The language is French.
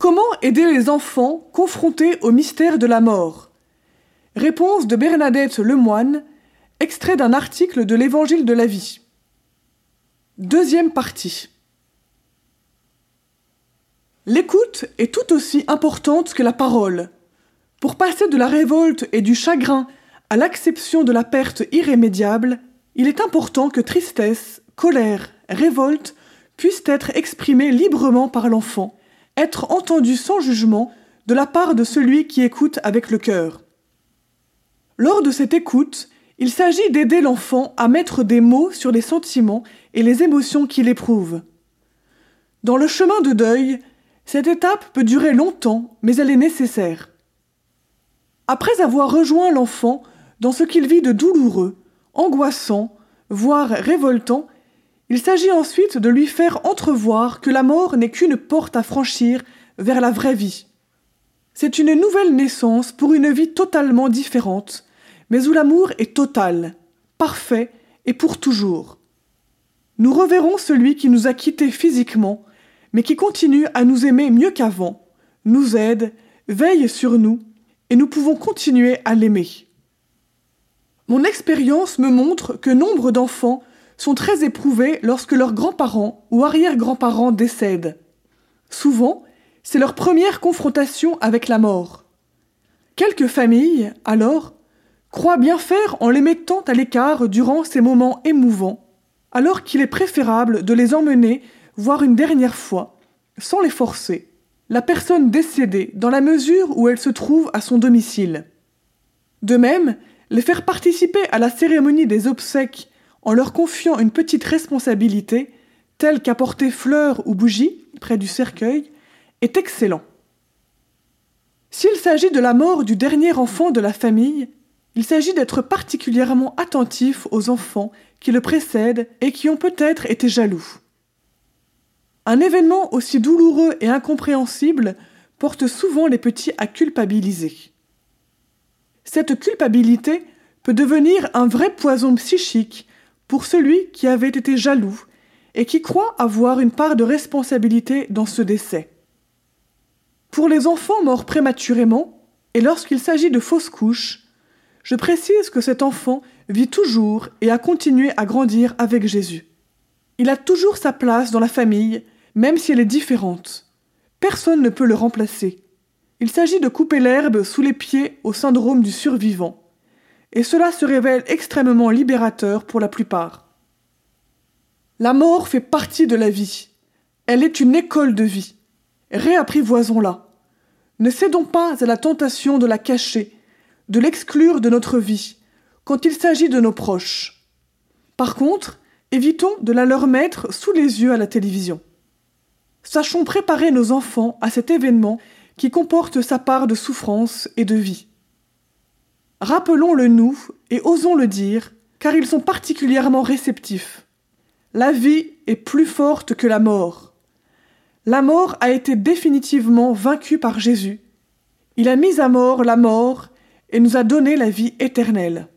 Comment aider les enfants confrontés au mystère de la mort? Réponse de Bernadette Lemoine, extrait d'un article de l'Évangile de la vie. Deuxième partie. L'écoute est tout aussi importante que la parole. Pour passer de la révolte et du chagrin à l'acception de la perte irrémédiable, il est important que tristesse, colère, révolte puissent être exprimées librement par l'enfant, être entendues sans jugement de la part de celui qui écoute avec le cœur. Lors de cette écoute, il s'agit d'aider l'enfant à mettre des mots sur les sentiments et les émotions qu'il éprouve. Dans le chemin de deuil, cette étape peut durer longtemps, mais elle est nécessaire. Après avoir rejoint l'enfant dans ce qu'il vit de douloureux, angoissant, voire révoltant, il s'agit ensuite de lui faire entrevoir que la mort n'est qu'une porte à franchir vers la vraie vie. C'est une nouvelle naissance pour une vie totalement différente, mais où l'amour est total, parfait et pour toujours. Nous reverrons celui qui nous a quittés physiquement, mais qui continue à nous aimer mieux qu'avant, nous aide, veille sur nous, et nous pouvons continuer à l'aimer. Mon expérience me montre que nombre d'enfants sont très éprouvés lorsque leurs grands-parents ou arrière-grands-parents décèdent. Souvent, c'est leur première confrontation avec la mort. Quelques familles, alors, croient bien faire en les mettant à l'écart durant ces moments émouvants, alors qu'il est préférable de les emmener voir une dernière fois, sans les forcer, la personne décédée dans la mesure où elle se trouve à son domicile. De même, les faire participer à la cérémonie des obsèques en leur confiant une petite responsabilité, telle qu'apporter fleurs ou bougies près du cercueil, est excellent. S'il s'agit de la mort du dernier enfant de la famille, il s'agit d'être particulièrement attentif aux enfants qui le précèdent et qui ont peut-être été jaloux. Un événement aussi douloureux et incompréhensible porte souvent les petits à culpabiliser. Cette culpabilité peut devenir un vrai poison psychique pour celui qui avait été jaloux et qui croit avoir une part de responsabilité dans ce décès. Pour les enfants morts prématurément, et lorsqu'il s'agit de fausses couches, je précise que cet enfant vit toujours et a continué à grandir avec Jésus. Il a toujours sa place dans la famille, même si elle est différente. Personne ne peut le remplacer. Il s'agit de couper l'herbe sous les pieds au syndrome du survivant. Et cela se révèle extrêmement libérateur pour la plupart. La mort fait partie de la vie. Elle est une école de vie. Réapprivoisons-la. Ne cédons pas à la tentation de la cacher, de l'exclure de notre vie, quand il s'agit de nos proches. Par contre, évitons de la leur mettre sous les yeux à la télévision. Sachons préparer nos enfants à cet événement qui comporte sa part de souffrance et de vie. Rappelons-le nous et osons le dire, car ils sont particulièrement réceptifs. La vie est plus forte que la mort. La mort a été définitivement vaincue par Jésus. Il a mis à mort la mort et nous a donné la vie éternelle.